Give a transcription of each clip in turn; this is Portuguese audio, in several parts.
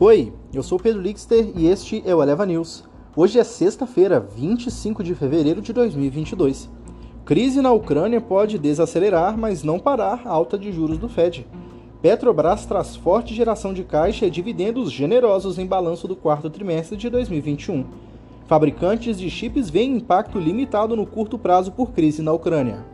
Oi, eu sou Pedro Lixter e este é o Eleva News. Hoje é sexta-feira, 25 de fevereiro de 2022. Crise na Ucrânia pode desacelerar, mas não parar a alta de juros do Fed. Petrobras traz forte geração de caixa e dividendos generosos em balanço do quarto trimestre de 2021. Fabricantes de chips veem impacto limitado no curto prazo por crise na Ucrânia.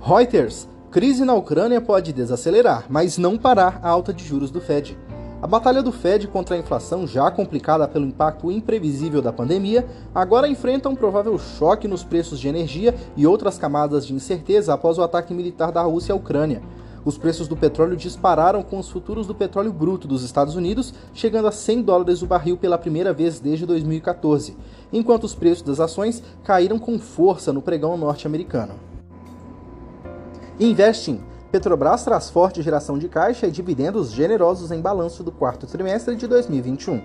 Reuters Crise na Ucrânia pode desacelerar, mas não parar a alta de juros do Fed. A batalha do Fed contra a inflação, já complicada pelo impacto imprevisível da pandemia, agora enfrenta um provável choque nos preços de energia e outras camadas de incerteza após o ataque militar da Rússia à Ucrânia. Os preços do petróleo dispararam com os futuros do petróleo bruto dos Estados Unidos chegando a 100 dólares o barril pela primeira vez desde 2014, enquanto os preços das ações caíram com força no pregão norte-americano. Investing. Petrobras traz forte geração de caixa e dividendos generosos em balanço do quarto trimestre de 2021.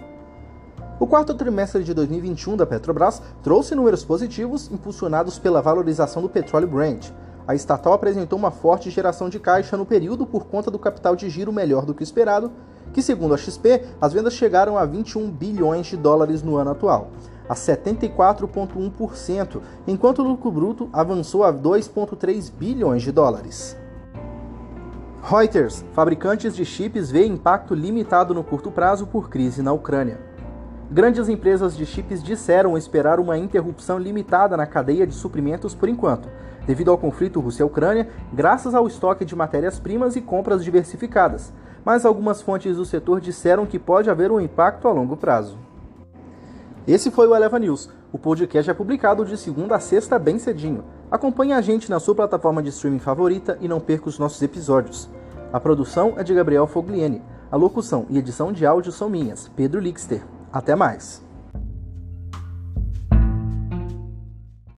O quarto trimestre de 2021 da Petrobras trouxe números positivos impulsionados pela valorização do petróleo Brent. A estatal apresentou uma forte geração de caixa no período por conta do capital de giro melhor do que esperado, que, segundo a XP, as vendas chegaram a 21 bilhões de dólares no ano atual a 74,1%, enquanto o lucro bruto avançou a 2,3 bilhões de dólares. Reuters, fabricantes de chips veem impacto limitado no curto prazo por crise na Ucrânia. Grandes empresas de chips disseram esperar uma interrupção limitada na cadeia de suprimentos por enquanto, devido ao conflito Rússia-Ucrânia, graças ao estoque de matérias-primas e compras diversificadas, mas algumas fontes do setor disseram que pode haver um impacto a longo prazo. Esse foi o Eleva News. O podcast é publicado de segunda a sexta bem cedinho. Acompanhe a gente na sua plataforma de streaming favorita e não perca os nossos episódios. A produção é de Gabriel Fogliene. A locução e edição de áudio são minhas, Pedro Lixter. Até mais!